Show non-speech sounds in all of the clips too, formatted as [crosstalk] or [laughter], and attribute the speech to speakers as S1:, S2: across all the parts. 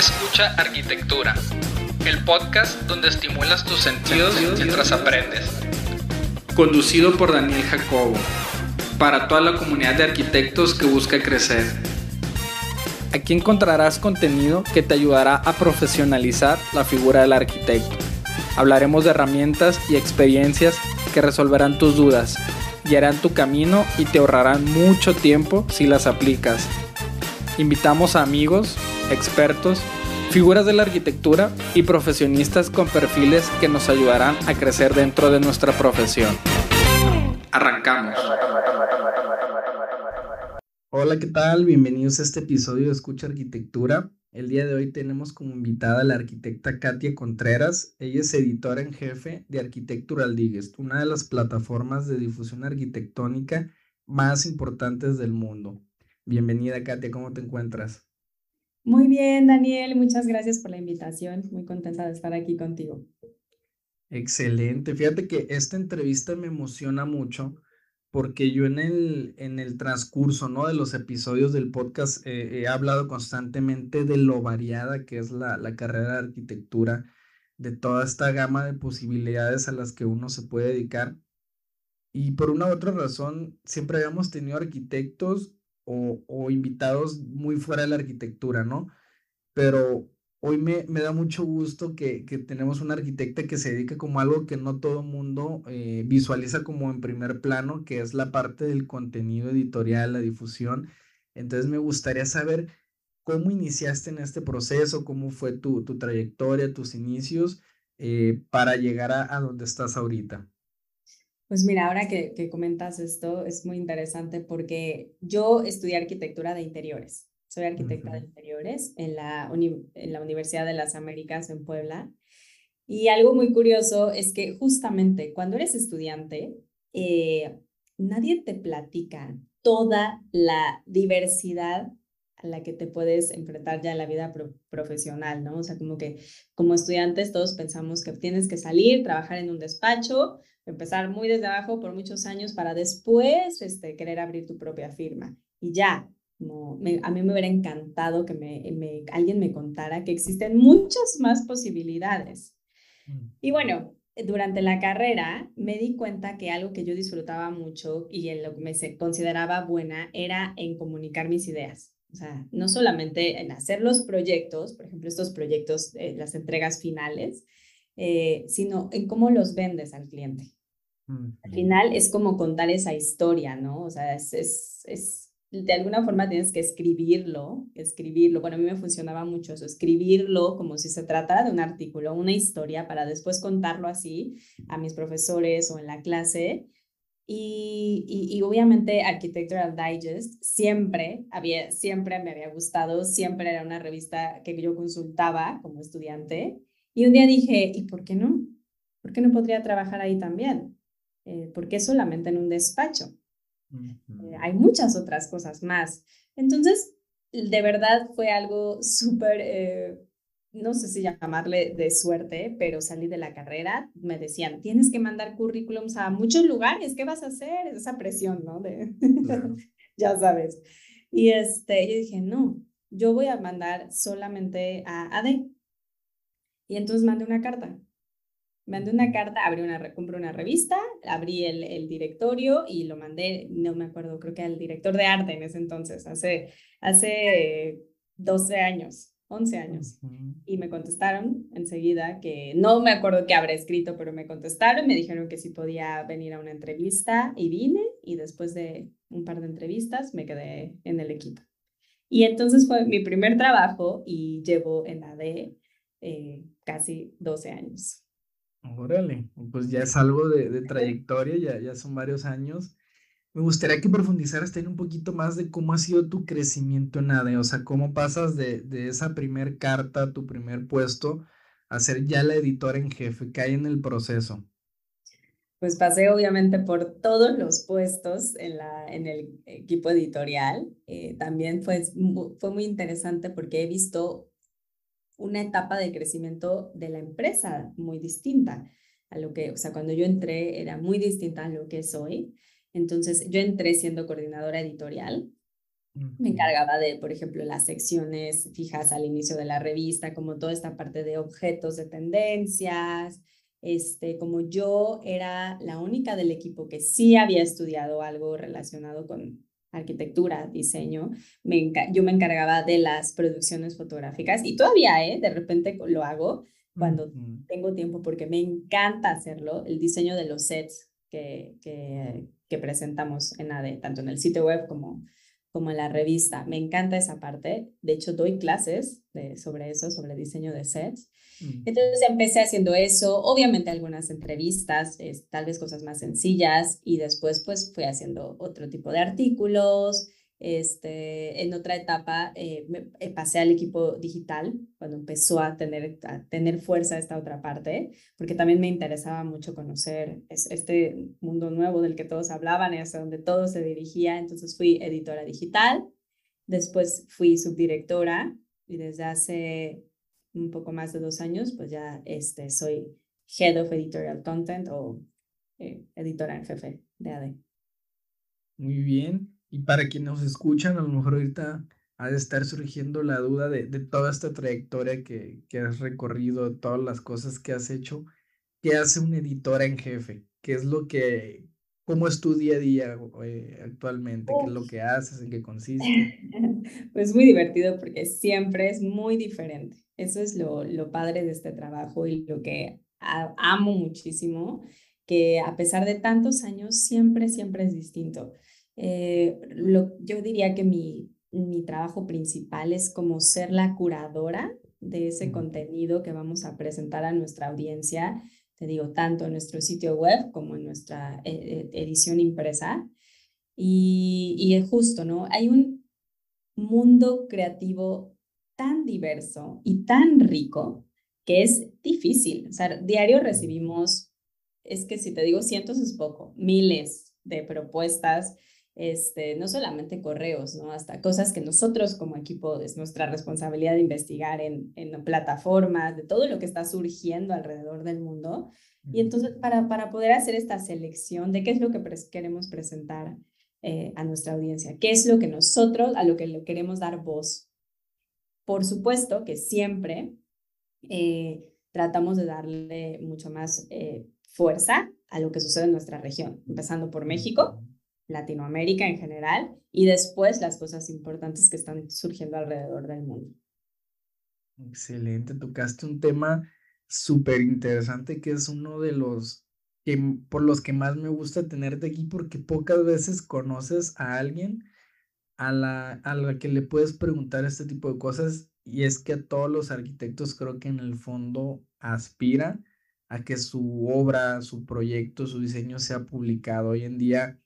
S1: Escucha Arquitectura, el podcast donde estimulas tus sentidos mientras aprendes. Conducido por Daniel Jacobo, para toda la comunidad de arquitectos que busca crecer. Aquí encontrarás contenido que te ayudará a profesionalizar la figura del arquitecto. Hablaremos de herramientas y experiencias que resolverán tus dudas, guiarán tu camino y te ahorrarán mucho tiempo si las aplicas. Invitamos a amigos, expertos, figuras de la arquitectura y profesionistas con perfiles que nos ayudarán a crecer dentro de nuestra profesión. Arrancamos. Hola, ¿qué tal? Bienvenidos a este episodio de Escucha Arquitectura. El día de hoy tenemos como invitada a la arquitecta Katia Contreras. Ella es editora en jefe de Architectural Digest, una de las plataformas de difusión arquitectónica más importantes del mundo. Bienvenida, Katia, ¿cómo te encuentras?
S2: Muy bien, Daniel, muchas gracias por la invitación. Muy contenta de estar aquí contigo.
S1: Excelente. Fíjate que esta entrevista me emociona mucho porque yo en el, en el transcurso ¿no? de los episodios del podcast eh, he hablado constantemente de lo variada que es la, la carrera de arquitectura, de toda esta gama de posibilidades a las que uno se puede dedicar. Y por una u otra razón, siempre habíamos tenido arquitectos o, invitados muy fuera de la arquitectura, ¿no? Pero hoy me, me da mucho gusto que, que, tenemos una arquitecta que se dedica como algo que no todo mundo eh, visualiza como en primer plano, que es la parte del contenido editorial, la difusión. Entonces me gustaría saber cómo iniciaste en este proceso, cómo fue tu, tu trayectoria, tus inicios eh, para llegar a, a donde estás ahorita.
S2: Pues mira, ahora que, que, comentas esto es muy interesante porque yo estudié arquitectura de interiores. Soy arquitecta de interiores en la, en la Universidad de las Américas en Puebla. Y algo muy curioso es que justamente cuando eres estudiante, eh, nadie te platica toda la diversidad a la que te puedes enfrentar ya en la vida profesional, ¿no? O sea, como que como estudiantes todos pensamos que tienes que salir, trabajar en un despacho, empezar muy desde abajo por muchos años para después este, querer abrir tu propia firma. Y ya, no, a mí me hubiera encantado que me, alguien me contara que existen muchas más posibilidades. Mm. Y bueno, durante la carrera me di cuenta que algo que yo disfrutaba mucho y en lo que me consideraba buena era en comunicar mis ideas. O sea, no solamente en hacer los proyectos, por ejemplo, estos proyectos, eh, las entregas finales, eh, sino en cómo los vendes al cliente. Al final es como contar esa historia, ¿no? O sea, es, es, es, de alguna forma tienes que escribirlo, escribirlo. Bueno, a mí me funcionaba mucho eso, escribirlo como si se tratara de un artículo, una historia, para después contarlo así a mis profesores o en la clase. Y, y, obviamente Architectural Digest siempre, había, siempre me había gustado, siempre era una revista que yo consultaba como estudiante. Y un día dije, ¿y por qué no? ¿Por qué no podría trabajar ahí también? Eh, porque solamente en un despacho. Eh, hay muchas otras cosas más. Entonces, de verdad fue algo súper, eh, no sé si llamarle de suerte, pero salí de la carrera, me decían, tienes que mandar currículums a muchos lugares, ¿qué vas a hacer? Esa presión, ¿no? De, [laughs] ya sabes. Y este, yo dije, no, yo voy a mandar solamente a AD. Y entonces mandé una carta mandé una carta, abrí una, compré una revista, abrí el, el, directorio y lo mandé, no me acuerdo, creo que al director de arte en ese entonces, hace, hace 12 años, 11 años. Y me contestaron enseguida que no me acuerdo qué habré escrito, pero me contestaron, me dijeron que si podía venir a una entrevista y vine y después de un par de entrevistas me quedé en el equipo. Y entonces fue mi primer trabajo y llevo en la de eh, casi 12 años.
S1: Órale, pues ya es algo de, trayectoria, ya, ya son varios años. Me gustaría que profundizaras en un poquito más de cómo ha sido tu crecimiento en ADE, o sea, cómo pasas de, de esa primer carta, tu primer puesto, a ser ya la editora en jefe, ¿qué hay en el proceso?
S2: Pues pasé obviamente por todos los puestos en, la, en el equipo editorial. Eh, también fue, fue muy interesante porque he visto una etapa de crecimiento de la empresa muy distinta a lo que, o sea, cuando yo entré era muy distinta a lo que soy. Entonces, yo entré siendo coordinadora editorial Me encargaba de, por ejemplo, las secciones fijas al inicio de la revista, como toda esta parte de objetos de tendencias. Este, como yo era la única del equipo que sí había estudiado algo relacionado con arquitectura, diseño, me, yo me encargaba de las producciones fotográficas y todavía, ¿eh? De repente lo hago cuando tengo tiempo porque me encanta hacerlo, el diseño de los sets que, que, que presentamos en ADE, tanto en el sitio web como como en la revista. Me encanta esa parte. De hecho, doy clases de, sobre eso, sobre diseño de sets. Mm. Entonces empecé haciendo eso, obviamente algunas entrevistas, tal vez cosas más sencillas y después pues fui haciendo otro tipo de artículos, este, en otra etapa eh, me, eh, pasé al equipo digital cuando empezó a tener, a tener fuerza esta otra parte, porque también me interesaba mucho conocer este mundo nuevo del que todos hablaban y hacia donde todo se dirigía. Entonces fui editora digital, después fui subdirectora y desde hace un poco más de dos años, pues ya este, soy Head of Editorial Content o eh, editora en jefe de AD.
S1: Muy bien. Y para quienes nos escuchan, a lo mejor ahorita ha de estar surgiendo la duda de, de toda esta trayectoria que, que, has recorrido, todas las cosas que has hecho. ¿Qué hace un editor en jefe? ¿Qué es lo que, cómo es tu día a día eh, actualmente? ¿Qué es lo que haces? ¿En qué consiste? [laughs]
S2: Pues muy divertido porque siempre es muy diferente. Eso es lo, lo padre de este trabajo y lo que amo muchísimo, que a pesar de tantos años, siempre, siempre es distinto. Eh, lo, yo diría que mi, mi trabajo principal es como ser la curadora de ese contenido que vamos a presentar a nuestra audiencia, te digo, tanto en nuestro sitio web como en nuestra eh, eh, edición impresa. Y, y es justo, ¿no? Hay un mundo creativo tan diverso y tan rico que es difícil. O sea, diario recibimos, es que si te digo cientos es poco, miles de propuestas este, no solamente correos, ¿no? Hasta cosas que nosotros como equipo es nuestra responsabilidad de investigar en, en plataformas, de todo lo que está surgiendo alrededor del mundo. Y entonces, para, para poder hacer esta selección de qué es lo que queremos presentar eh, a nuestra audiencia, qué es lo que nosotros, a lo que le queremos dar voz. Por supuesto que siempre eh, tratamos de darle mucho más eh, fuerza a lo que sucede en nuestra región, empezando por México, Latinoamérica en general y después las cosas importantes que están surgiendo alrededor del mundo.
S1: Excelente, tocaste un tema súper interesante que es uno de los que por los que más me gusta tenerte aquí porque pocas veces conoces a alguien a la, a la que le puedes preguntar este tipo de cosas y es que a todos los arquitectos creo que en el fondo aspira a que su obra, su proyecto, su diseño sea publicado. Hoy en día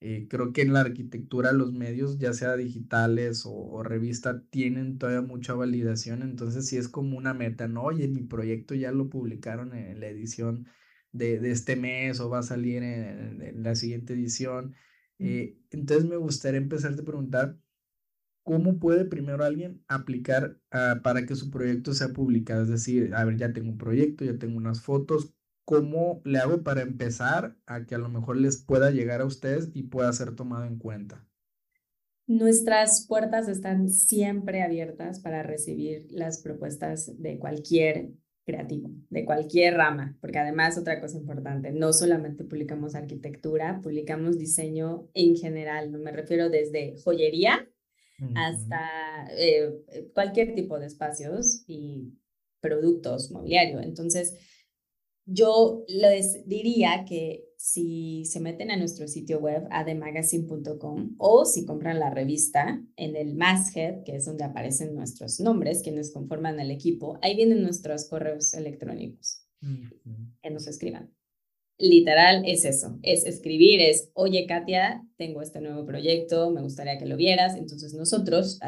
S1: eh, creo que en la arquitectura los medios, ya sea digitales o, revista, tienen todavía mucha validación, entonces sí es como una meta, ¿no? Oye, mi proyecto ya lo publicaron en la edición de, de este mes o va a salir en, la siguiente edición. Eh, entonces me gustaría empezar a preguntar, ¿cómo puede primero alguien aplicar ah, para que su proyecto sea publicado? Es decir, a ver, ya tengo un proyecto, ya tengo unas fotos, ¿cómo le hago para empezar a que a lo mejor les pueda llegar a ustedes y pueda ser tomado en cuenta?
S2: Nuestras puertas están siempre abiertas para recibir las propuestas de cualquier creativo, de cualquier rama, porque además otra cosa importante, no solamente publicamos arquitectura, publicamos diseño en general, no me refiero desde joyería hasta eh, cualquier tipo de espacios y productos mobiliario. Entonces, yo les diría que si se meten a nuestro sitio web ademagazine.com o si compran la revista en el masthead, que es donde aparecen nuestros nombres, quienes conforman el equipo, ahí vienen nuestros correos electrónicos que nos escriban. Literal es eso, es escribir, es, oye Katia, tengo este nuevo proyecto, me gustaría que lo vieras. Entonces nosotros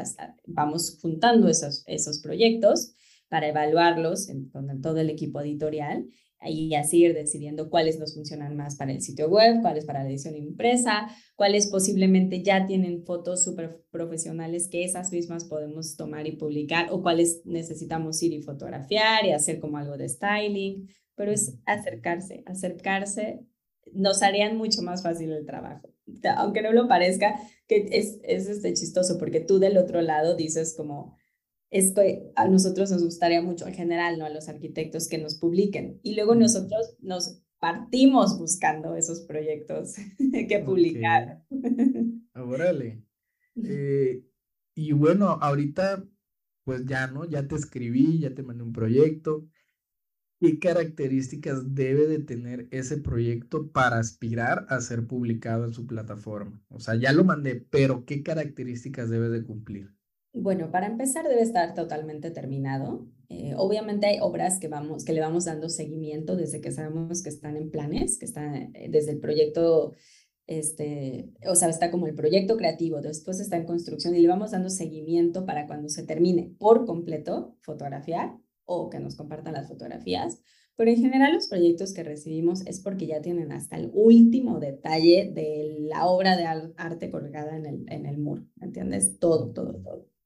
S2: vamos juntando esos, esos proyectos para evaluarlos con todo el equipo editorial y así ir decidiendo cuáles nos funcionan más para el sitio web, cuáles para la edición impresa, cuáles posiblemente ya tienen fotos súper profesionales que esas mismas podemos tomar y publicar o cuáles necesitamos ir y fotografiar y hacer como algo de styling, pero es acercarse, acercarse, nos harían mucho más fácil el trabajo. Aunque no lo parezca, que es, es este chistoso porque tú del otro lado dices como, es que a nosotros nos gustaría mucho en general, ¿no? A los arquitectos que nos publiquen. Y luego nosotros nos partimos buscando esos proyectos [laughs] que publicar.
S1: Órale. Eh, y bueno, ahorita, pues ya, ¿no? Ya te escribí, ya te mandé un proyecto. ¿Qué características debe de tener ese proyecto para aspirar a ser publicado en su plataforma? O sea, ya lo mandé, pero ¿qué características debe de cumplir?
S2: Bueno, para empezar debe estar totalmente terminado. Eh, obviamente hay obras que, vamos, que le vamos dando seguimiento desde que sabemos que están en planes, que están eh, desde el proyecto, este, o sea, está como el proyecto creativo, después está en construcción y le vamos dando seguimiento para cuando se termine por completo fotografiar o que nos compartan las fotografías. Pero en general los proyectos que recibimos es porque ya tienen hasta el último detalle de la obra de arte colgada en el, en el muro, ¿entiendes? Todo, todo, todo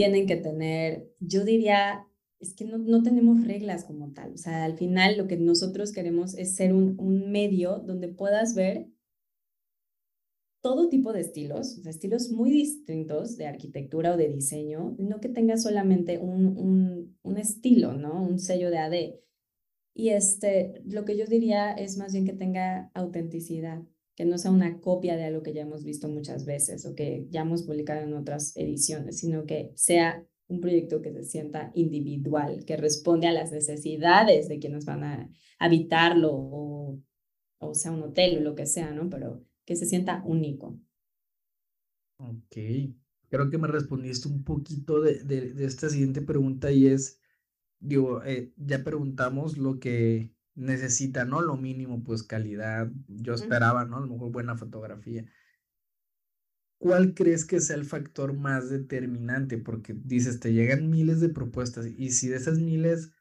S2: tienen que tener, yo diría, es que no, no tenemos reglas como tal. O sea, al final lo que nosotros queremos es ser un, un medio donde puedas ver todo tipo de estilos, o sea, estilos muy distintos de arquitectura o de diseño, no que tenga solamente un, un, un estilo, ¿no? Un sello de AD. Y este, lo que yo diría es más bien que tenga autenticidad que no sea una copia de algo que ya hemos visto muchas veces o que ya hemos publicado en otras ediciones, sino que sea un proyecto que se sienta individual, que responde a las necesidades de quienes van a habitarlo o, o sea un hotel o lo que sea, ¿no? Pero que se sienta único.
S1: Ok, creo que me respondiste un poquito de, de, esta siguiente pregunta y es, digo, eh, ya preguntamos lo que necesita, ¿no? Lo mínimo, pues calidad. Yo esperaba, ¿no? A lo mejor buena fotografía. ¿Cuál crees que sea el factor más determinante? Porque dices, te llegan miles de propuestas y si de esas miles,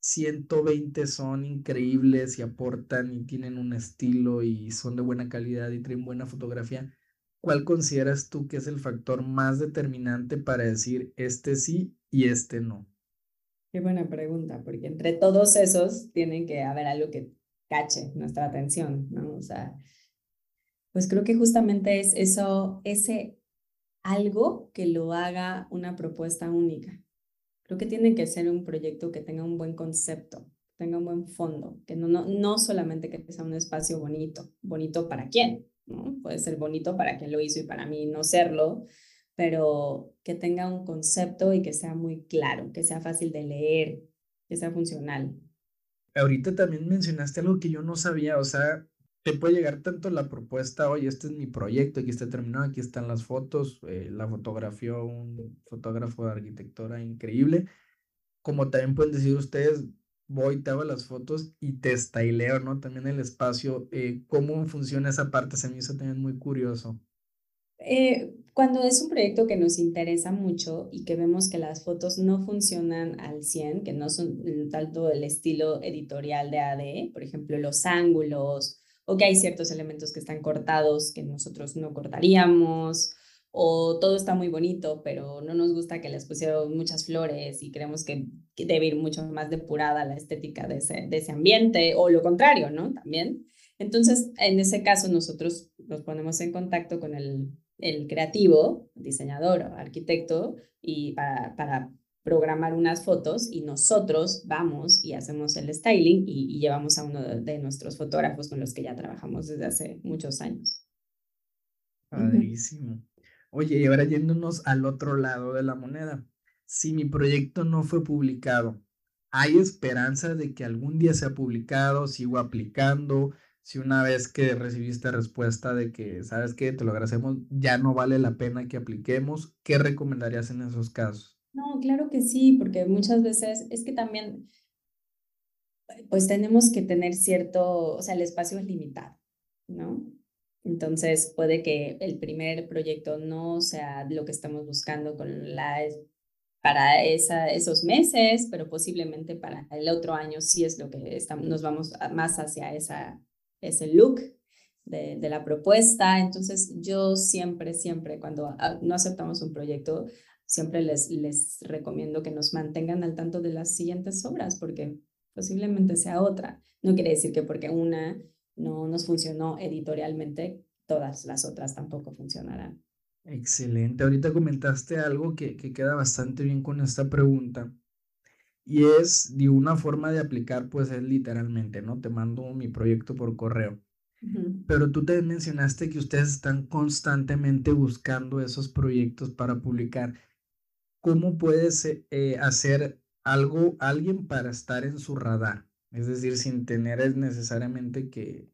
S1: 120 son increíbles y aportan y tienen un estilo y son de buena calidad y traen buena fotografía, ¿cuál consideras tú que es el factor más determinante para decir este sí y este no?
S2: Qué buena pregunta, porque entre todos esos tienen que haber algo que cache nuestra atención, ¿no? O sea, pues creo que justamente es eso, ese algo que lo haga una propuesta única. Creo que tiene que ser un proyecto que tenga un buen concepto, tenga un buen fondo, que no, no, no solamente que sea un espacio bonito, bonito para quién, ¿no? Puede ser bonito para quien lo hizo y para mí no serlo, pero que tenga un concepto y que sea muy claro, que sea fácil de leer, que sea funcional.
S1: Ahorita también mencionaste algo que yo no sabía, o sea, te puede llegar tanto la propuesta, oye, este es mi proyecto, aquí está terminado, aquí están las fotos, eh, la fotografió un fotógrafo de arquitectura increíble, como también pueden decir ustedes, voy, te hago las fotos y te styleo, ¿no? También el espacio, eh, ¿cómo funciona esa parte? Se me hizo también muy curioso.
S2: Eh, cuando es un proyecto que nos interesa mucho y que vemos que las fotos no funcionan al 100, que no son tanto el estilo editorial de AD, por ejemplo, los ángulos, o que hay ciertos elementos que están cortados que nosotros no cortaríamos, o todo está muy bonito, pero no nos gusta que les pusieron muchas flores y creemos que, debe ir mucho más depurada la estética de ese, de ese ambiente, o lo contrario, ¿no? También. Entonces, en ese caso, nosotros nos ponemos en contacto con el el creativo, diseñador o arquitecto, y para, para programar unas fotos y nosotros vamos y hacemos el styling y, llevamos a uno de, nuestros fotógrafos con los que ya trabajamos desde hace muchos años.
S1: Padrísimo. Oye, y ahora yéndonos al otro lado de la moneda. Si mi proyecto no fue publicado, ¿hay esperanza de que algún día sea publicado? ¿Sigo aplicando? Si una vez que recibiste respuesta de que, ¿sabes qué? Te lo agradecemos, ya no vale la pena que apliquemos, ¿qué recomendarías en esos casos?
S2: No, claro que sí, porque muchas veces es que también, pues tenemos que tener cierto, o sea, el espacio es limitado, ¿no? Entonces puede que el primer proyecto no sea lo que estamos buscando con la para esa, esos meses, pero posiblemente para el otro año sí es lo que estamos, nos vamos más hacia esa es el look de, de, la propuesta. Entonces, yo siempre, siempre, cuando no aceptamos un proyecto, siempre les, les recomiendo que nos mantengan al tanto de las siguientes obras, porque posiblemente sea otra. No quiere decir que porque una no nos funcionó editorialmente, todas las otras tampoco funcionarán.
S1: Excelente. Ahorita comentaste algo que, que queda bastante bien con esta pregunta. Y es de una forma de aplicar, pues es literalmente, ¿no? Te mando mi proyecto por correo. Pero tú te mencionaste que ustedes están constantemente buscando esos proyectos para publicar. ¿Cómo puedes eh, hacer algo, alguien para estar en su radar? Es decir, sin tener necesariamente que,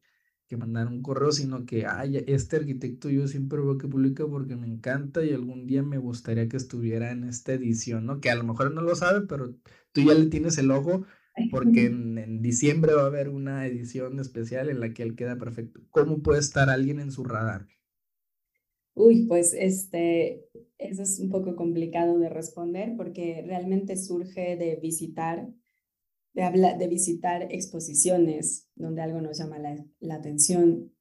S1: que mandar un correo, sino que, ay, este arquitecto yo siempre veo que publica porque me encanta y algún día me gustaría que estuviera en esta edición, ¿no? Que a lo mejor no lo sabe, pero tú ya le tienes el ojo porque en, diciembre va a haber una edición especial en la que él queda perfecto. ¿Cómo puede estar alguien en su radar?
S2: Uy, pues este, eso es un poco complicado de responder porque realmente surge de visitar, de, hablar, de visitar exposiciones donde algo nos llama la, la atención,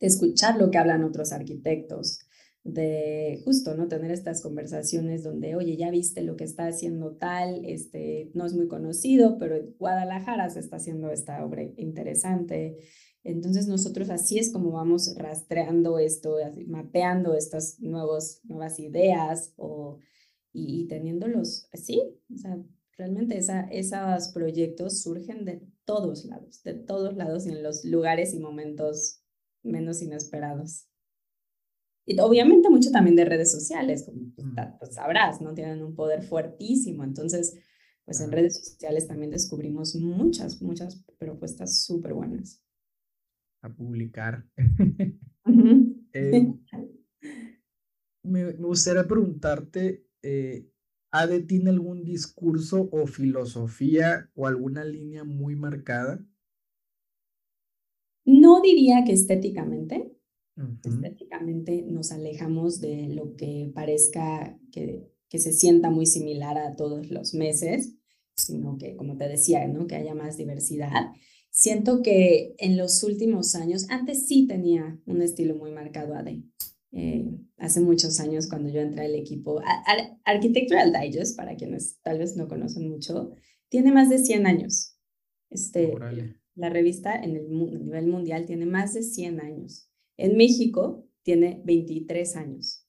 S2: de escuchar lo que hablan otros arquitectos, de justo, ¿no? Tener estas conversaciones donde, oye, ya viste lo que está haciendo tal, este, no es muy conocido, pero en Guadalajara se está haciendo esta obra interesante. Entonces nosotros así es como vamos rastreando esto, mapeando estas nuevos, nuevas ideas o, y, teniéndolos así. O sea, realmente esa, esos proyectos surgen de todos lados, de todos lados y en los lugares y momentos menos inesperados. Y obviamente mucho también de redes sociales, como pues, pues, sabrás, ¿no? Tienen un poder fuertísimo. Entonces, pues en redes sociales también descubrimos muchas, muchas propuestas súper buenas.
S1: A publicar. [laughs] Eh, me, gustaría preguntarte, eh, ¿Ade tiene algún discurso o filosofía o alguna línea muy marcada?
S2: No diría que estéticamente, Estéticamente nos alejamos de lo que parezca que, que se sienta muy similar a todos los meses, sino que, como te decía, ¿no? que haya más diversidad. Siento que en los últimos años, antes sí tenía un estilo muy marcado AD. Eh, hace muchos años cuando yo entré al equipo, Architectural Digest, para quienes tal vez no conocen mucho, tiene más de 100 años. Este, la revista en el nivel mundial tiene más de 100 años. En México tiene 23 años.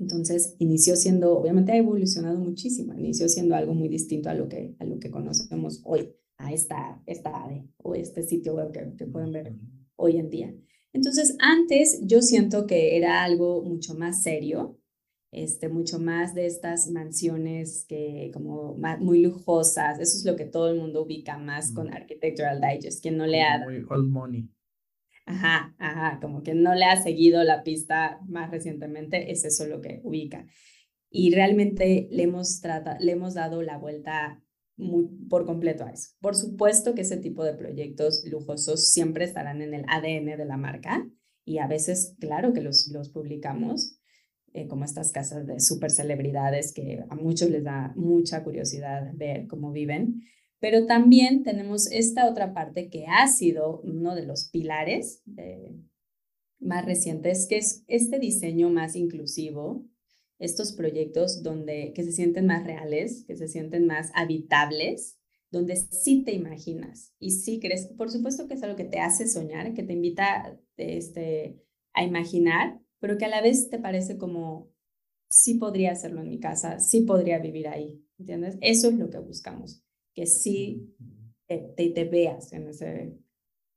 S2: Entonces, inició siendo, obviamente ha evolucionado muchísimo, inició siendo algo muy distinto a lo que, a lo que conocemos hoy, a esta, esta o este sitio web que, pueden ver hoy en día. Entonces, antes yo siento que era algo mucho más serio, este, mucho más de estas mansiones que como muy lujosas, eso es lo que todo el mundo ubica más con Architectural Digest, quien no le ha...
S1: Muy old money.
S2: Ajá, ajá, como que no le ha seguido la pista más recientemente, es eso lo que ubica. Y realmente le hemos, le hemos dado la vuelta muy, por completo a eso. Por supuesto que ese tipo de proyectos lujosos siempre estarán en el ADN de la marca y a veces, claro que los, los publicamos, eh, como estas casas de super celebridades que a muchos les da mucha curiosidad ver cómo viven, pero también tenemos esta otra parte que ha sido uno de los pilares más recientes, que es este diseño más inclusivo, estos proyectos donde que se sienten más reales, que se sienten más habitables, donde sí te imaginas y sí crees, por supuesto que es algo que te hace soñar, que te invita este, a imaginar, pero que a la vez te parece como, sí podría hacerlo en mi casa, sí podría vivir ahí, ¿entiendes? Eso es lo que buscamos que sí te, te, veas en ese,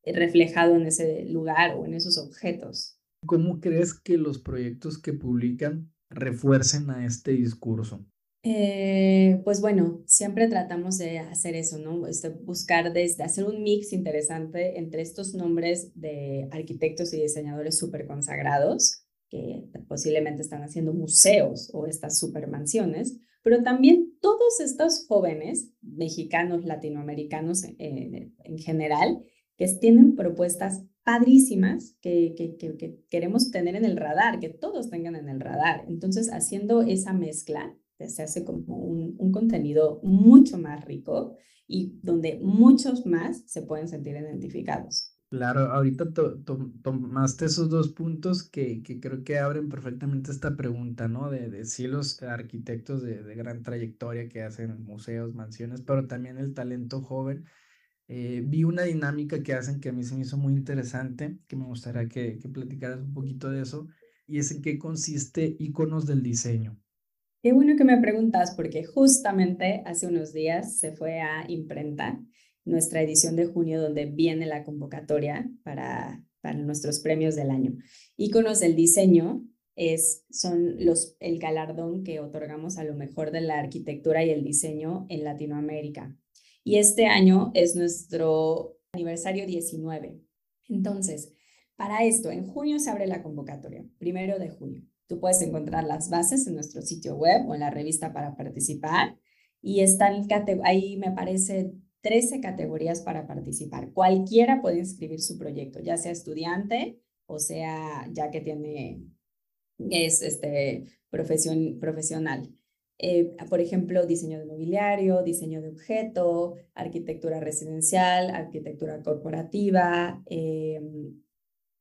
S2: reflejado en ese lugar o en esos objetos.
S1: ¿Cómo crees que los proyectos que publican refuercen a este discurso?
S2: Eh, pues bueno, siempre tratamos de hacer eso, ¿no? Este, buscar desde hacer un mix interesante entre estos nombres de arquitectos y diseñadores súper consagrados, que posiblemente están haciendo museos o estas supermansiones, pero también todos estos jóvenes mexicanos, latinoamericanos eh, en general, que tienen propuestas padrísimas que, que, que, queremos tener en el radar, que todos tengan en el radar. Entonces, haciendo esa mezcla, se hace como un contenido mucho más rico y donde muchos más se pueden sentir identificados.
S1: Claro, ahorita tomaste esos dos puntos que, que, creo que abren perfectamente esta pregunta, ¿no? De, de sí los arquitectos de, de, gran trayectoria que hacen museos, mansiones, pero también el talento joven. Eh, vi una dinámica que hacen que a mí se me hizo muy interesante, que me gustaría que, que platicaras un poquito de eso, y es en qué consiste Iconos del Diseño.
S2: Qué bueno que me preguntas porque justamente hace unos días se fue a imprenta nuestra edición de junio donde viene la convocatoria para, para nuestros premios del año. Iconos del diseño es, son los, el galardón que otorgamos a lo mejor de la arquitectura y el diseño en Latinoamérica. Y este año es nuestro aniversario 19. Entonces, para esto, en junio se abre la convocatoria, primero de junio. Tú puedes encontrar las bases en nuestro sitio web o en la revista para participar. Y están ahí, me parece, 13 categorías para participar. Cualquiera puede inscribir su proyecto, ya sea estudiante o sea ya que tiene, es este, profesión, profesional. Eh, por ejemplo, diseño de mobiliario, diseño de objeto, arquitectura residencial, arquitectura corporativa, eh,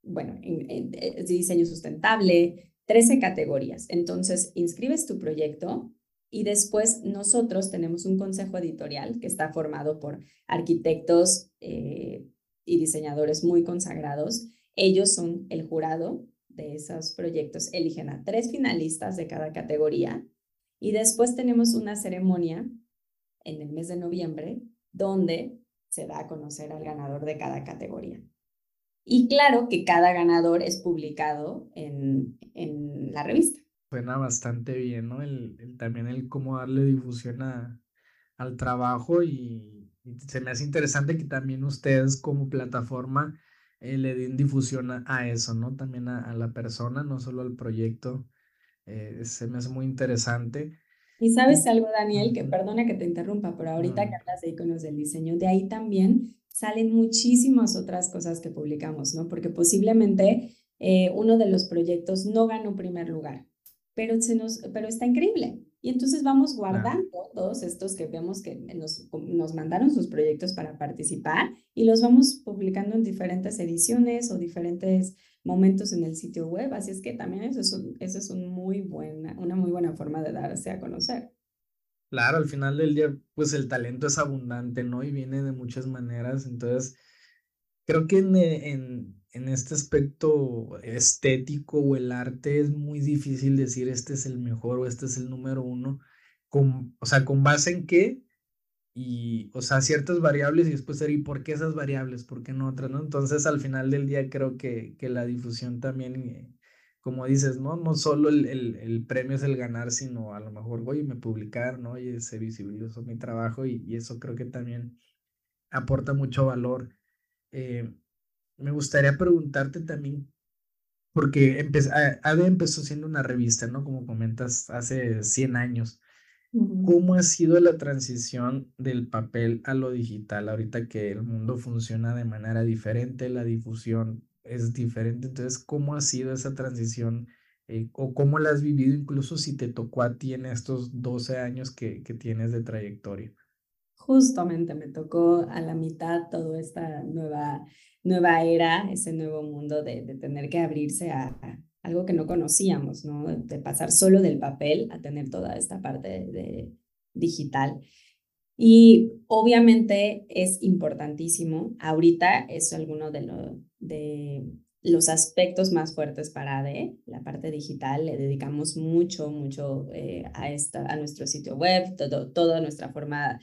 S2: bueno, eh, diseño sustentable, 13 categorías. Entonces, inscribes tu proyecto y después nosotros tenemos un consejo editorial que está formado por arquitectos y diseñadores muy consagrados. Ellos son el jurado de esos proyectos, eligen a tres finalistas de cada categoría y después tenemos una ceremonia en el mes de noviembre donde se da a conocer al ganador de cada categoría. Y claro que cada ganador es publicado en, en la revista.
S1: Suena bastante bien, ¿no? El, también el cómo darle difusión a, al trabajo y, se me hace interesante que también ustedes como plataforma eh, le den difusión a, eso, ¿no? También a, a, la persona, no solo al proyecto. Eh, se me hace muy interesante.
S2: Y sabes algo, Daniel, que perdona que te interrumpa, pero ahorita que hablas de iconos del diseño, de ahí también salen muchísimas otras cosas que publicamos, ¿no? Porque posiblemente eh, uno de los proyectos no ganó primer lugar, pero, se nos, pero está increíble. Y entonces vamos guardando todos estos que vemos que nos, nos mandaron sus proyectos para participar y los vamos publicando en diferentes ediciones o diferentes momentos en el sitio web. Así es que también eso es, eso es un muy buena, una muy buena forma de darse a conocer.
S1: Claro, al final del día, pues el talento es abundante, ¿no? Y viene de muchas maneras. Entonces, creo que en, en, en este aspecto estético o el arte es muy difícil decir este es el mejor o este es el número uno. Con, o sea, ¿con base en qué? y, o sea, ciertas variables y después ¿y por qué esas variables? ¿Por qué no otras? ¿no? Entonces, al final del día, creo que, que la difusión también, eh, como dices, ¿no? No solo el, el, el, premio es el ganar, sino a lo mejor, oye, me publicar, ¿no? Oye, se visibilizó mi trabajo y, y eso creo que también aporta mucho valor. Eh, me gustaría preguntarte también, porque ADE empezó siendo una revista, ¿no? Como comentas, hace 100 años. ¿Cómo ha sido la transición del papel a lo digital ahorita que el mundo funciona de manera diferente, la difusión es diferente? Entonces, ¿cómo ha sido esa transición eh, o cómo la has vivido incluso si te tocó a ti en estos 12 años que, que tienes de trayectoria?
S2: Justamente me tocó a la mitad toda esta nueva, nueva era, ese nuevo mundo de, de tener que abrirse a, algo que no conocíamos, ¿no? De pasar solo del papel a tener toda esta parte de, digital. Y obviamente es importantísimo. Ahorita es alguno de, lo, de los aspectos más fuertes para ADE, la parte digital. Le dedicamos mucho, mucho eh, a, esta, a nuestro sitio web, todo, toda nuestra forma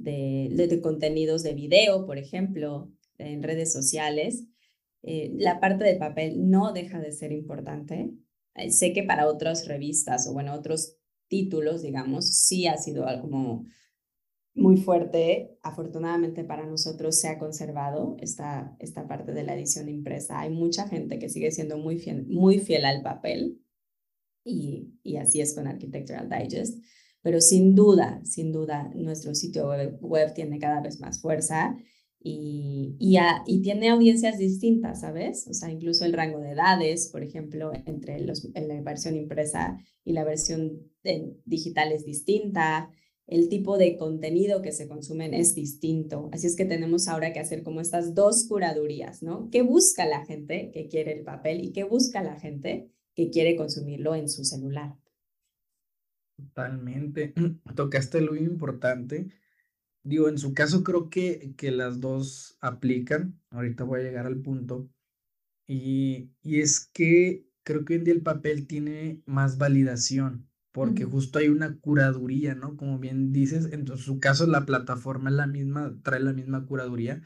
S2: de, contenidos de video, por ejemplo, en redes sociales. Eh, la parte de papel no deja de ser importante. Eh, sé que para otras revistas o bueno, otros títulos, digamos, sí ha sido algo muy fuerte. Afortunadamente para nosotros se ha conservado esta, esta parte de la edición impresa. Hay mucha gente que sigue siendo muy fiel, muy fiel al papel y, y así es con Architectural Digest. Pero sin duda, sin duda, nuestro sitio web tiene cada vez más fuerza y, y, tiene audiencias distintas, ¿sabes? O sea, incluso el rango de edades, por ejemplo, entre los, la versión impresa y la versión digital es distinta, el tipo de contenido que se consumen es distinto. Así es que tenemos ahora que hacer como estas dos curadurías, ¿no? ¿Qué busca la gente que quiere el papel y qué busca la gente que quiere consumirlo en su celular?
S1: Totalmente. [clears throat] Tocaste lo importante Digo, en su caso creo que, que las dos aplican. Ahorita voy a llegar al punto. Y, y es que creo que hoy en día el papel tiene más validación, porque justo hay una curaduría, ¿no? Como bien dices, en su caso la plataforma es la misma, trae la misma curaduría,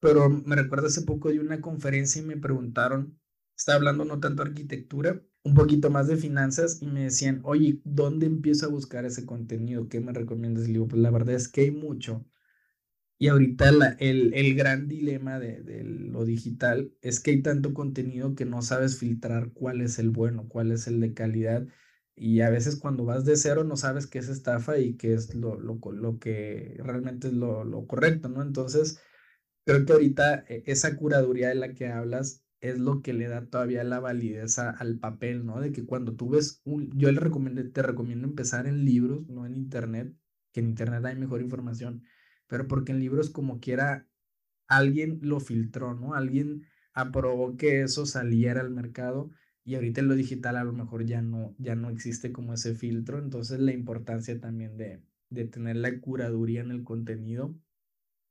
S1: pero me recuerdo hace poco de una conferencia y me preguntaron, estaba hablando no tanto de arquitectura, un poquito más de finanzas y me decían, oye, ¿dónde empiezo a buscar ese contenido? ¿Qué me recomiendas? Y pues la verdad es que hay mucho. Y ahorita el, el, gran dilema de, de, lo digital es que hay tanto contenido que no sabes filtrar cuál es el bueno, cuál es el de calidad. Y a veces cuando vas de cero no sabes qué es estafa y qué es lo, lo, lo que realmente es lo, lo correcto, ¿no? Entonces, creo que ahorita e, esa curaduría de la que hablas es lo que le da todavía la validez al papel, ¿no? De que cuando tú ves un, yo le recomiendo, te recomiendo empezar en libros, no en internet, que en internet hay mejor información, pero porque en libros como quiera alguien lo filtró, ¿no? Alguien aprobó que eso saliera al mercado y ahorita en lo digital a lo mejor ya no, ya no existe como ese filtro, entonces la importancia también de, de tener la curaduría en el contenido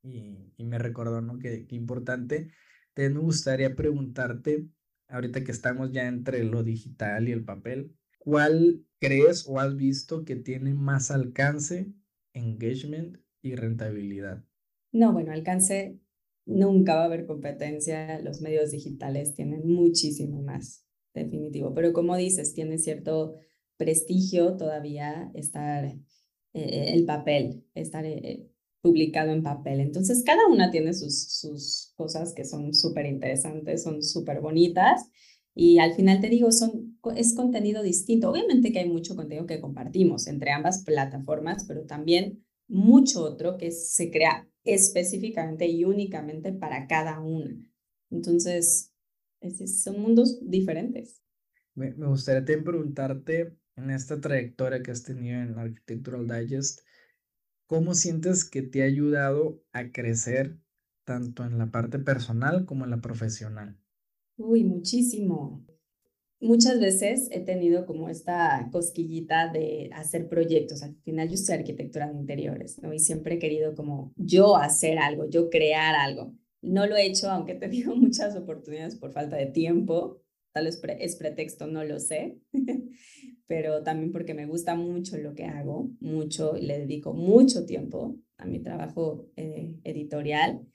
S1: y, me recordó, ¿no? Que, que importante me gustaría preguntarte, ahorita que estamos ya entre lo digital y el papel, ¿cuál crees o has visto que tiene más alcance, engagement y rentabilidad?
S2: No, bueno, alcance nunca va a haber competencia, los medios digitales tienen muchísimo más, definitivo, pero como dices, tiene cierto prestigio todavía estar eh, el papel, estar eh, publicado en papel. Entonces, cada una tiene sus, sus cosas que son súper interesantes, son súper bonitas. Y al final te digo, son, es contenido distinto. Obviamente que hay mucho contenido que compartimos entre ambas plataformas, pero también mucho otro que se crea específicamente y únicamente para cada una. Entonces, son mundos diferentes.
S1: Me, me gustaría preguntarte en esta trayectoria que has tenido en Architectural Digest, ¿Cómo sientes que te ha ayudado a crecer tanto en la parte personal como en la profesional?
S2: Uy, muchísimo. Muchas veces he tenido como esta cosquillita de hacer proyectos. Al final yo soy arquitectura de interiores, ¿no? Y siempre he querido como yo hacer algo, yo crear algo. No lo he hecho, aunque he tenido [laughs] muchas oportunidades por falta de tiempo. Tal vez es pretexto, no lo sé. [laughs] pero también porque me gusta mucho lo que hago, mucho, y le dedico mucho tiempo a mi trabajo eh, editorial.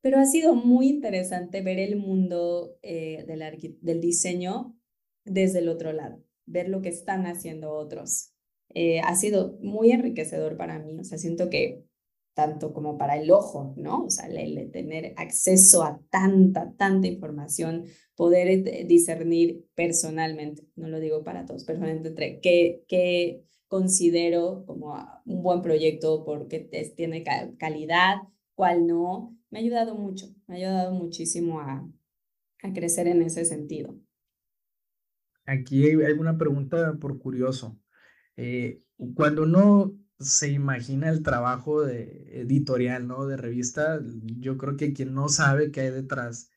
S2: Pero ha sido muy interesante ver el mundo eh, del, del diseño desde el otro lado, ver lo que están haciendo otros. Eh, ha sido muy enriquecedor para mí, o sea, siento que tanto como para el ojo, ¿no? O sea, tener acceso a tanta, tanta información, poder eh, discernir personalmente, no lo digo para todos, personalmente, qué, qué considero como un buen proyecto porque tiene calidad, cuál no, me ha ayudado mucho, me ha ayudado muchísimo a, a crecer en ese sentido.
S1: Aquí hay, una pregunta por curioso. Eh, cuando uno se imagina el trabajo de editorial, ¿no? De revista, yo creo que quien no sabe qué hay detrás,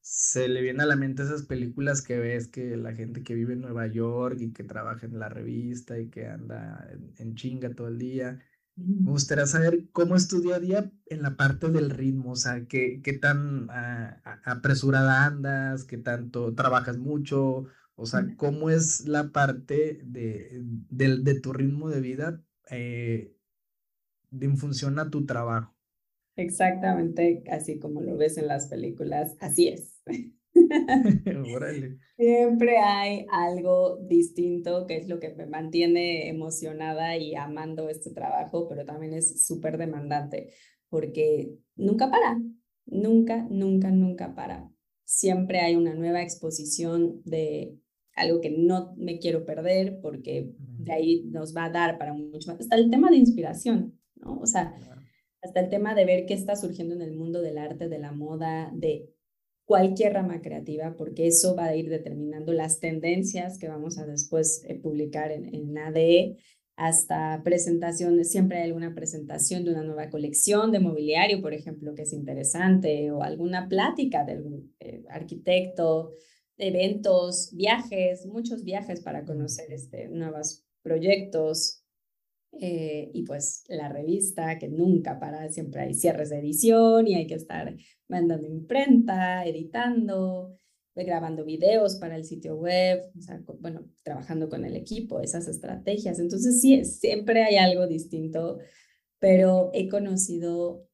S1: se le viene a la mente esas películas que ves que la gente que vive en Nueva York y que trabaja en la revista y que anda en, chinga todo el día. Me gustaría saber cómo es tu día a día en la parte del ritmo, o sea, qué, qué tan ah, apresurada andas, qué tanto trabajas mucho, o sea, cómo es la parte de, de, de tu ritmo de vida eh, en función a tu trabajo.
S2: Exactamente, así como lo ves en las películas, así es. [laughs] [laughs] Siempre hay algo distinto que es lo que me mantiene emocionada y amando este trabajo, pero también es súper demandante porque nunca para, nunca, nunca, nunca para. Siempre hay una nueva exposición de algo que no me quiero perder porque de ahí nos va a dar para mucho más. Hasta el tema de inspiración, ¿no? O sea, hasta el tema de ver qué está surgiendo en el mundo del arte, de la moda, de cualquier rama creativa, porque eso va a ir determinando las tendencias que vamos a después eh, publicar en, en ADE, hasta presentaciones, siempre hay alguna presentación de una nueva colección de mobiliario, por ejemplo, que es interesante, o alguna plática de algún eh, arquitecto, eventos, viajes, muchos viajes para conocer este, nuevos proyectos. Eh, y pues la revista que nunca para, siempre hay cierres de edición y hay que estar mandando imprenta, editando. grabando videos para el sitio web, o sea, bueno, trabajando con el equipo, esas estrategias. Entonces, sí, siempre hay algo distinto, pero he conocido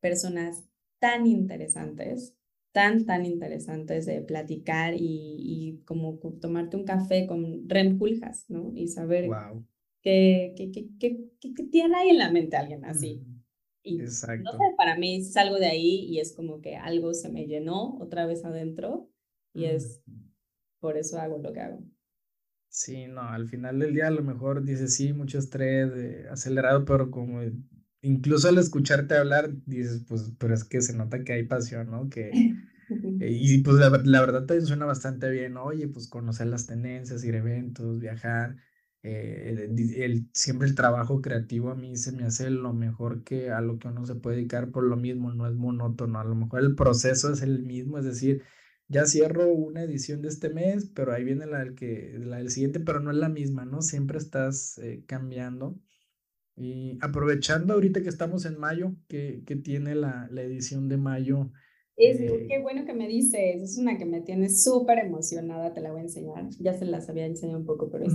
S2: personas tan interesantes, tan, tan interesantes de platicar y, y como tomarte un café con Rem ¿no? Y saber qué, qué, qué, qué, tiene ahí en la mente alguien así. Y Exacto. No sé, para mí salgo de ahí y es como que algo se me llenó otra vez adentro y es por eso hago lo que hago.
S1: Sí, no, al final del día a lo mejor dices, sí, mucho estrés, eh, acelerado, pero como incluso al escucharte hablar, dices, pues, pero es que se nota que hay pasión, ¿no? Que, [laughs] y pues la, verdad te suena bastante bien, oye, pues conocer las tendencias, ir a eventos, viajar, eh, el, siempre el trabajo creativo a mí se me hace lo mejor que a lo que uno se puede dedicar por lo mismo, no es monótono, a lo mejor el proceso es el mismo, es decir, ya cierro una edición de este mes, pero ahí viene la del, que, la del siguiente, pero no es la misma, ¿no? Siempre estás eh, cambiando. Y aprovechando ahorita que estamos en mayo, que, que tiene la, la edición de mayo.
S2: Es, eh, qué bueno que me dices, es una que me tiene súper emocionada, te la voy a enseñar. Ya se las había enseñado un poco, pero es,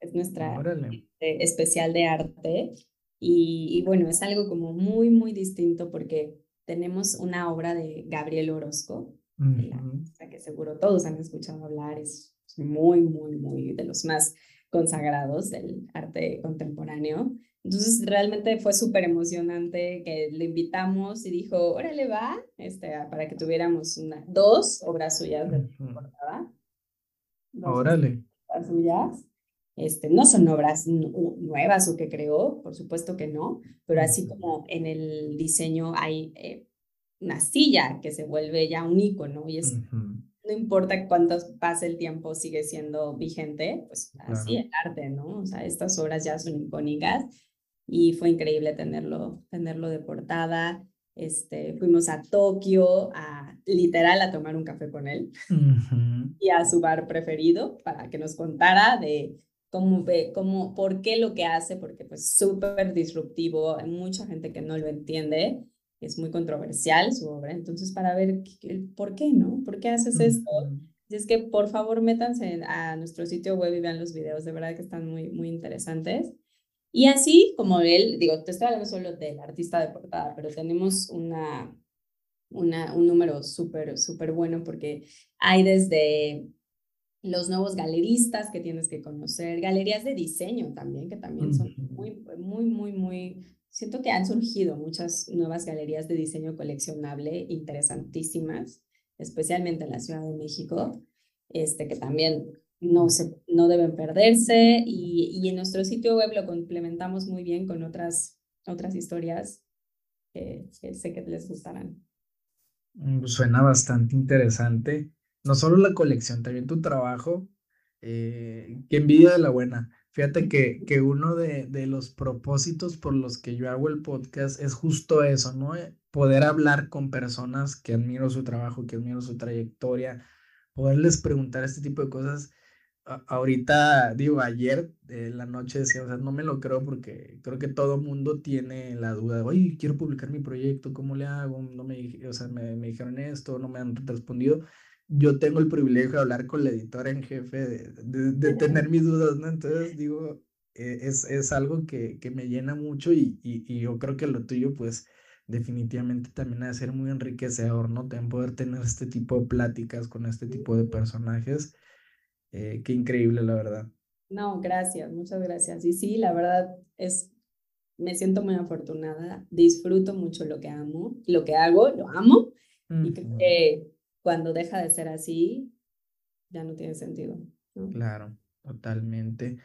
S2: es nuestra este, especial de arte. Y, y, bueno, es algo como muy, muy distinto porque tenemos una obra de Gabriel Orozco, que seguro todos han escuchado hablar, es muy, muy, muy de los más consagrados del arte contemporáneo. Entonces realmente fue súper emocionante que le invitamos y dijo, órale va, este, para que tuviéramos una, dos obras suyas de portada.
S1: Órale.
S2: Obras suyas. Este, no son obras nuevas o que creó, por supuesto que no, pero así como en el diseño hay eh, una silla que se vuelve ya un icono y es, no importa cuánto pase el tiempo, sigue siendo vigente, pues así el arte, ¿no? O sea, estas obras ya son icónicas y fue increíble tenerlo, tenerlo de portada. Este, fuimos a Tokio a literal a tomar un café con él y a su bar preferido para que nos contara de cómo ve, cómo, por qué lo que hace, porque pues súper disruptivo, hay mucha gente que no lo entiende es muy controversial su obra, entonces para ver por qué, ¿no? ¿Por qué haces esto? Y es que por favor métanse a nuestro sitio web y vean los videos, de verdad que están muy, muy interesantes. Y así como él, digo, te estoy hablando solo del artista de portada, pero tenemos una, una, un número súper, súper bueno porque hay desde los nuevos galeristas que tienes que conocer, galerías de diseño también, que también son muy, muy, muy, muy siento que han surgido muchas nuevas galerías de diseño coleccionable interesantísimas, especialmente en la Ciudad de México, este, que también no, se, no deben perderse y, y en nuestro sitio web lo complementamos muy bien con otras, otras historias que, sé que les gustarán.
S1: Mm, suena bastante interesante. No solo la colección, también tu trabajo. Eh, qué envidia de la buena. Fíjate que, que uno de, de, los propósitos por los que yo hago el podcast es justo eso, ¿no? Eh, poder hablar con personas que admiro su trabajo, que admiro su trayectoria, poderles preguntar este tipo de cosas. Ahorita, digo, ayer en la noche decía, o sea, no me lo creo porque creo que todo mundo tiene la duda de, oye, quiero publicar mi proyecto, ¿cómo le hago? No me, o sea, me, me dijeron esto, no me han respondido yo tengo el privilegio de hablar con la editora en jefe, de, de, tener [laughs] mis dudas, ¿no? Entonces digo, eh, es, es algo que, que, me llena mucho y, y, y, yo creo que lo tuyo, pues definitivamente también ha de ser muy enriquecedor, ¿no? También poder tener este tipo de pláticas con este tipo de personajes. Eh, qué increíble, la verdad.
S2: No, gracias, muchas gracias. Y sí, la verdad es, me siento muy afortunada, disfruto mucho lo que amo, lo que hago, lo amo. Y creo que cuando deja de ser así, ya no tiene sentido.
S1: Claro, totalmente.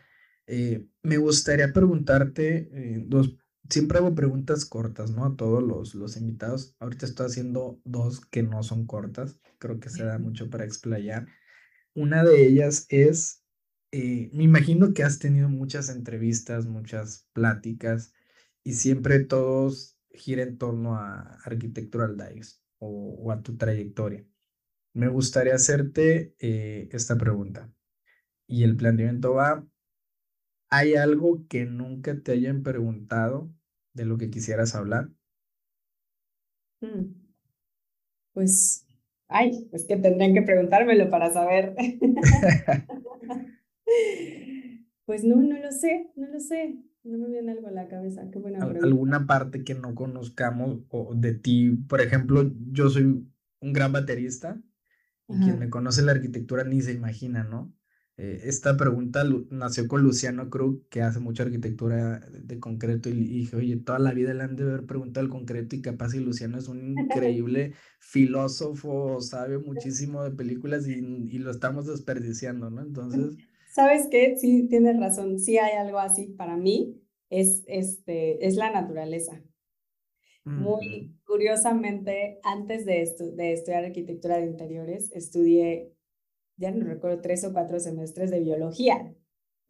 S1: Eh, me gustaría preguntarte eh, dos, siempre hago preguntas cortas, ¿no? A todos los, los invitados. Ahorita estoy haciendo dos que no son cortas, creo que se da mucho para explayar. Una de ellas es, eh, me imagino que has tenido muchas entrevistas, muchas pláticas y siempre todos gira en torno a Architectural Dives o, a tu trayectoria. Me gustaría hacerte eh, esta pregunta. Y el planteamiento va, ¿hay algo que nunca te hayan preguntado de lo que quisieras hablar?
S2: Mm. Pues Ay, es que tendrían que preguntármelo para saber. [laughs] pues no, no lo sé, no lo sé. No me viene algo a la cabeza. Qué buena pregunta.
S1: ¿Alguna parte que no conozcamos o de ti? Por ejemplo, yo soy un gran baterista y quien me conoce la arquitectura ni se imagina, ¿no? Eh, esta pregunta nació con Luciano Krug, que hace mucha arquitectura de, concreto, y, dije, oye, toda la vida le han de haber preguntado el concreto, y capaz y Luciano es un increíble [laughs] filósofo, sabe muchísimo de películas y, y, lo estamos desperdiciando, ¿no? Entonces...
S2: ¿Sabes qué? Sí, tienes razón, sí hay algo así para mí, es, este, es la naturaleza. Muy curiosamente, antes de, esto de estudiar arquitectura de interiores, estudié ya no recuerdo, tres o cuatro semestres de biología.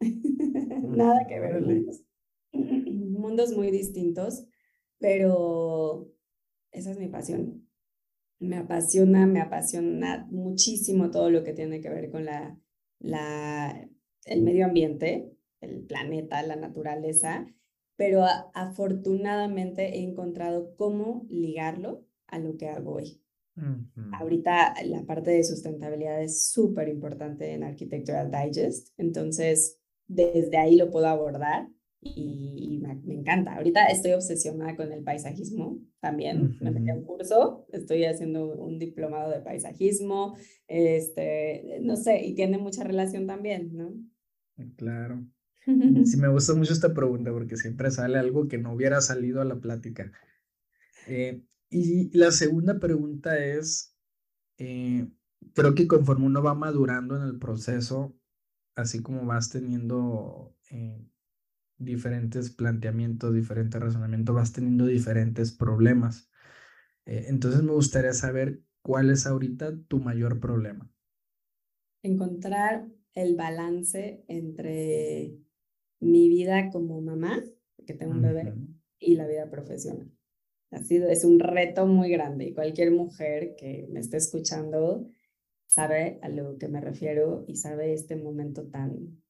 S2: [laughs] Nada que ver. [clears throat] Mundos muy distintos, pero esa es mi pasión. Me apasiona, me apasiona muchísimo todo lo que tiene que ver con la, la, el medio ambiente, el planeta, la naturaleza, pero afortunadamente he encontrado cómo ligarlo a lo que hago hoy. Ahorita la parte de sustentabilidad es súper importante en Architectural Digest, entonces desde ahí lo puedo abordar y, me, encanta. Ahorita estoy obsesionada con el paisajismo también. Me metí a un curso, estoy haciendo un diplomado de paisajismo, este, no sé, y tiene mucha relación también, ¿no?
S1: Claro. [laughs] Sí, me gusta mucho esta pregunta porque siempre sale algo que no hubiera salido a la plática. Eh, y la segunda pregunta es, eh, creo que conforme uno va madurando en el proceso, así como vas teniendo eh, diferentes planteamientos, diferentes razonamientos, vas teniendo diferentes problemas. Eh, entonces me gustaría saber cuál es ahorita tu mayor problema.
S2: Encontrar el balance entre mi vida como mamá, que tengo un bebé, y la vida profesional. Ha sido, es un reto muy grande y cualquier mujer que me esté escuchando sabe a lo que me refiero y sabe este momento tan,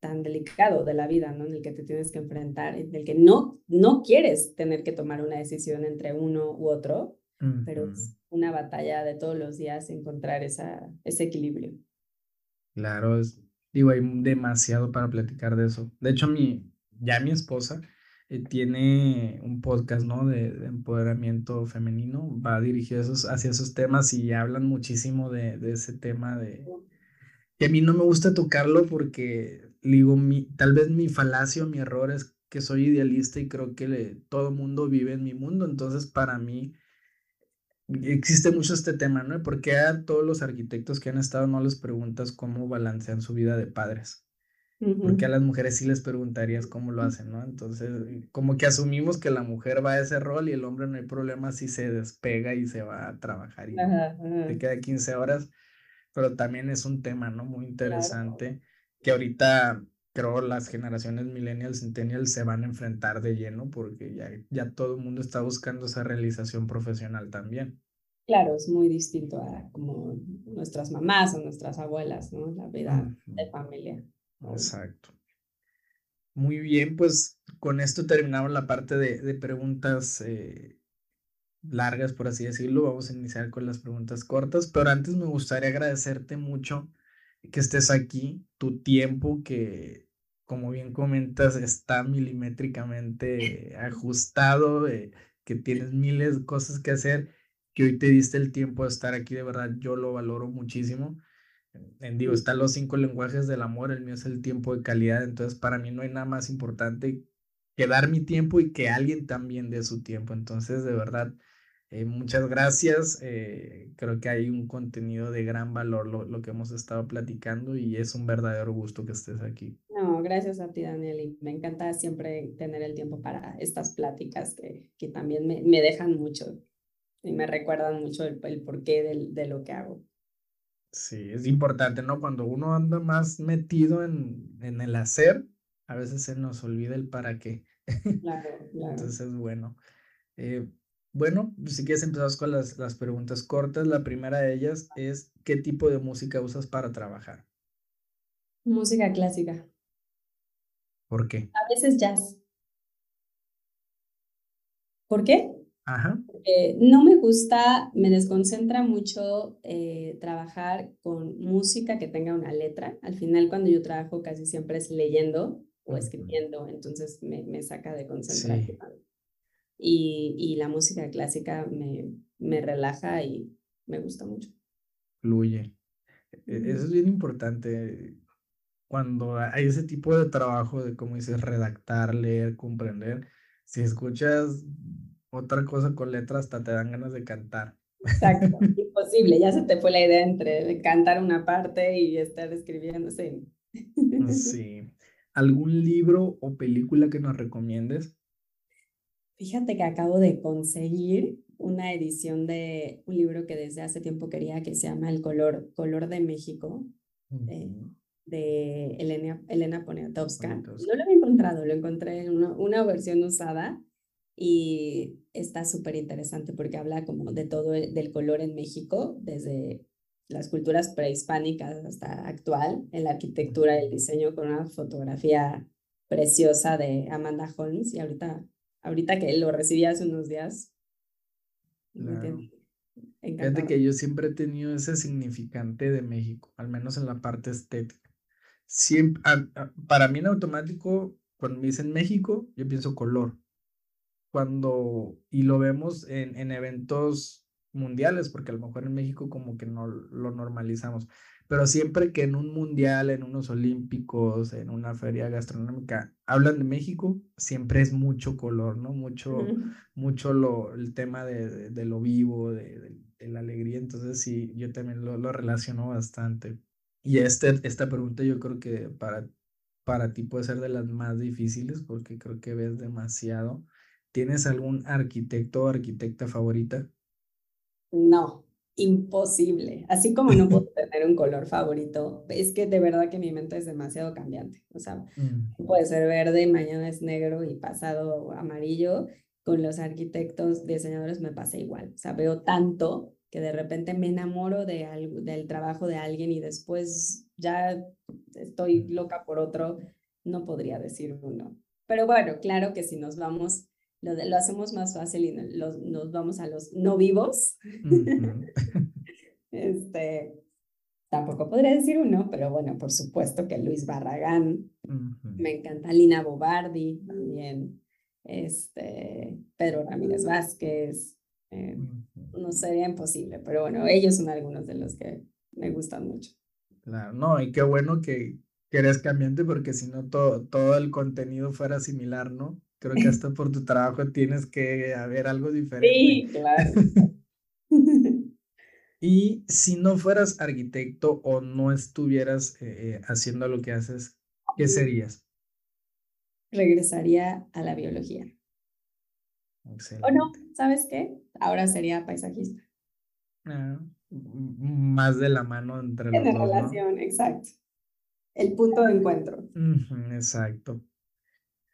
S2: tan delicado de la vida, ¿no? En el que te tienes que enfrentar, en el que no, no quieres tener que tomar una decisión entre uno u otro, pero es una batalla de todos los días encontrar esa, ese equilibrio.
S1: Claro, es, digo, hay demasiado para platicar de eso. De hecho, mi, ya mi esposa eh, tiene un podcast, ¿no? De, empoderamiento femenino, va dirigido esos, hacia esos temas y hablan muchísimo de, ese tema de... Y a mí no me gusta tocarlo porque, digo, mi, tal vez mi falacio, mi error es que soy idealista y creo que le, todo mundo vive en mi mundo, entonces para mí existe mucho este tema, ¿no? Porque a todos los arquitectos que han estado no les preguntas cómo balancean su vida de padres porque a las mujeres sí les preguntarías cómo lo hacen, ¿no? Entonces, como que asumimos que la mujer va a ese rol y el hombre no hay problema si se despega y se va a trabajar y te queda 15 horas, pero también es un tema, ¿no? Muy interesante que ahorita creo las generaciones millennials, centennials se van a enfrentar de lleno porque ya, ya todo el mundo está buscando esa realización profesional también.
S2: Claro, es muy distinto a como nuestras mamás o nuestras abuelas, ¿no? La vida de familia.
S1: Exacto. Muy bien, pues con esto terminamos la parte de, preguntas eh, largas, por así decirlo. Vamos a iniciar con las preguntas cortas, pero antes me gustaría agradecerte mucho que estés aquí, tu tiempo que, como bien comentas, está milimétricamente ajustado, eh, que tienes miles de cosas que hacer, que hoy te diste el tiempo de estar aquí, de verdad, yo lo valoro muchísimo en digo, están los cinco lenguajes del amor, el mío es el tiempo de calidad, entonces para mí no hay nada más importante que dar mi tiempo y que alguien también dé su tiempo. Entonces, de verdad, eh, muchas gracias. Eh, creo que hay un contenido de gran valor lo, lo, que hemos estado platicando y es un verdadero gusto que estés aquí.
S2: No, gracias a ti, Daniel. Y me encanta siempre tener el tiempo para estas pláticas que, que también me, me dejan mucho y me recuerdan mucho el, el porqué de, de lo que hago.
S1: Sí, es importante, ¿no? Cuando uno anda más metido en, en el hacer, a veces se nos olvida el para qué.
S2: Claro, [laughs] claro.
S1: Entonces, bueno. Eh, bueno, si quieres empezar con las, las preguntas cortas. La primera de ellas es, ¿qué tipo de música usas para trabajar?
S2: Música clásica.
S1: ¿Por qué?
S2: A veces jazz. ¿Por qué?
S1: Ajá.
S2: Eh, no me gusta, me desconcentra mucho eh, trabajar con música que tenga una letra. Al final, cuando yo trabajo, casi siempre es leyendo o escribiendo, entonces me, me saca de concentración. Y, y, la música clásica me, me relaja y me gusta mucho.
S1: Fluye. E, eso es bien importante. Cuando hay ese tipo de trabajo de, como dices, redactar, leer, comprender, si escuchas otra cosa con letras, hasta te dan ganas de cantar.
S2: Exacto, [laughs] imposible, ya se te fue la idea entre cantar una parte y estar escribiendo, sí.
S1: Sí. [laughs] ¿Algún libro o película que nos recomiendes?
S2: Fíjate que acabo de conseguir una edición de un libro que desde hace tiempo quería, que se llama El color, color de México, eh, de Elena, Elena Poniatowska. No lo había encontrado, lo encontré en una, una versión usada y está súper interesante porque habla como de todo el, del color en México, desde las culturas prehispánicas hasta actual, en la arquitectura y el diseño con una fotografía preciosa de Amanda Holmes y ahorita, ahorita que lo recibí hace unos días.
S1: Fíjate que yo siempre he tenido ese significante de México, al menos en la parte estética. Siempre, para mí en automático, cuando me dicen México, yo pienso color cuando, y lo vemos en, en eventos mundiales, porque a lo mejor en México como que no lo normalizamos, pero siempre que en un mundial, en unos olímpicos, en una feria gastronómica, hablan de México, siempre es mucho color, ¿no? Mucho, mucho lo, el tema de, de, lo vivo, de, de, la alegría, entonces sí, yo también lo, lo relaciono bastante. Y este, esta pregunta yo creo que para, para ti puede ser de las más difíciles, porque creo que ves demasiado ¿Tienes algún arquitecto o arquitecta favorita?
S2: No, imposible. Así como no puedo [laughs] tener un color favorito, es que de verdad que mi mente es demasiado cambiante. O sea, mm. puede ser verde, mañana es negro y pasado amarillo. Con los arquitectos, diseñadores me pasa igual. O sea, veo tanto que de repente me enamoro de algo, del trabajo de alguien y después ya estoy loca por otro. No podría decir uno. Pero bueno, claro que si nos vamos lo, lo hacemos más fácil y nos vamos a los no vivos. [laughs] este, tampoco podría decir uno, pero bueno, por supuesto que Luis Barragán, me encanta Lina Bobardi también, este, Pedro Ramírez Vázquez, eh, no sería imposible, pero bueno, ellos son algunos de los que me gustan mucho.
S1: Claro, no, y qué bueno que, que eres cambiante porque si no todo, todo el contenido fuera similar, ¿no? Creo que hasta por tu trabajo tienes que haber algo [laughs] diferente.
S2: Sí, claro. [laughs] [laughs]
S1: y si no fueras arquitecto o no estuvieras eh, haciendo lo que haces, ¿qué serías?
S2: Regresaría a la biología. Excelente. O no, ¿sabes qué? Ahora sería paisajista.
S1: Ah, más de la mano entre los dos.
S2: relación, exacto. El punto de encuentro.
S1: exacto.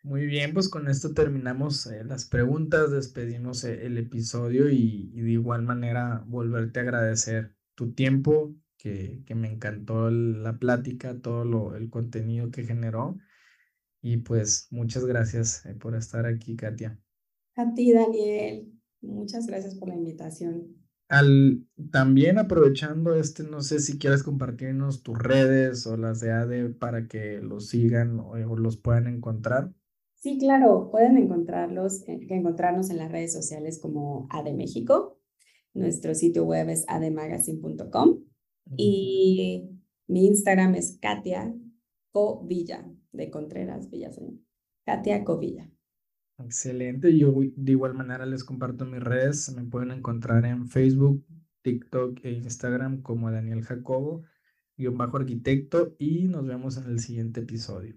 S1: Muy bien, pues con esto terminamos eh, las preguntas, despedimos eh, el episodio y, de igual manera volverte a agradecer tu tiempo, que, que me encantó la plática, todo lo, el contenido que generó. Y pues muchas gracias eh, por estar aquí, Katia.
S2: A ti, Daniel. Muchas gracias por la invitación.
S1: Al, también aprovechando este, no sé si quieres compartirnos tus redes o las de ADE para que los sigan o los puedan encontrar.
S2: Sí, claro, pueden encontrarlos, eh, encontrarnos en las redes sociales como AD México. Nuestro sitio web es ademagazine.com y mi Instagram es Katia Covilla, de Contreras Villaseñor. Katia Covilla.
S1: Excelente. Yo de igual manera les comparto mis redes. Me pueden encontrar en Facebook, TikTok e Instagram como Daniel Jacobo, guion bajo arquitecto y nos vemos en el siguiente episodio.